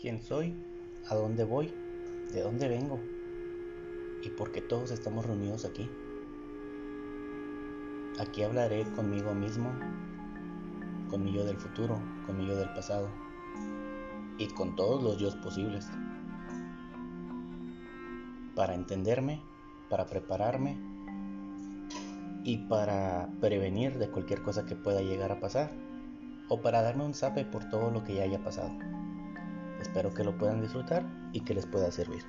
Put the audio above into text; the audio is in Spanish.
quién soy, a dónde voy, de dónde vengo y por qué todos estamos reunidos aquí. Aquí hablaré conmigo mismo, con mi yo del futuro, con mi yo del pasado y con todos los yo posibles. Para entenderme, para prepararme y para prevenir de cualquier cosa que pueda llegar a pasar o para darme un sape por todo lo que ya haya pasado. Espero que lo puedan disfrutar y que les pueda servir.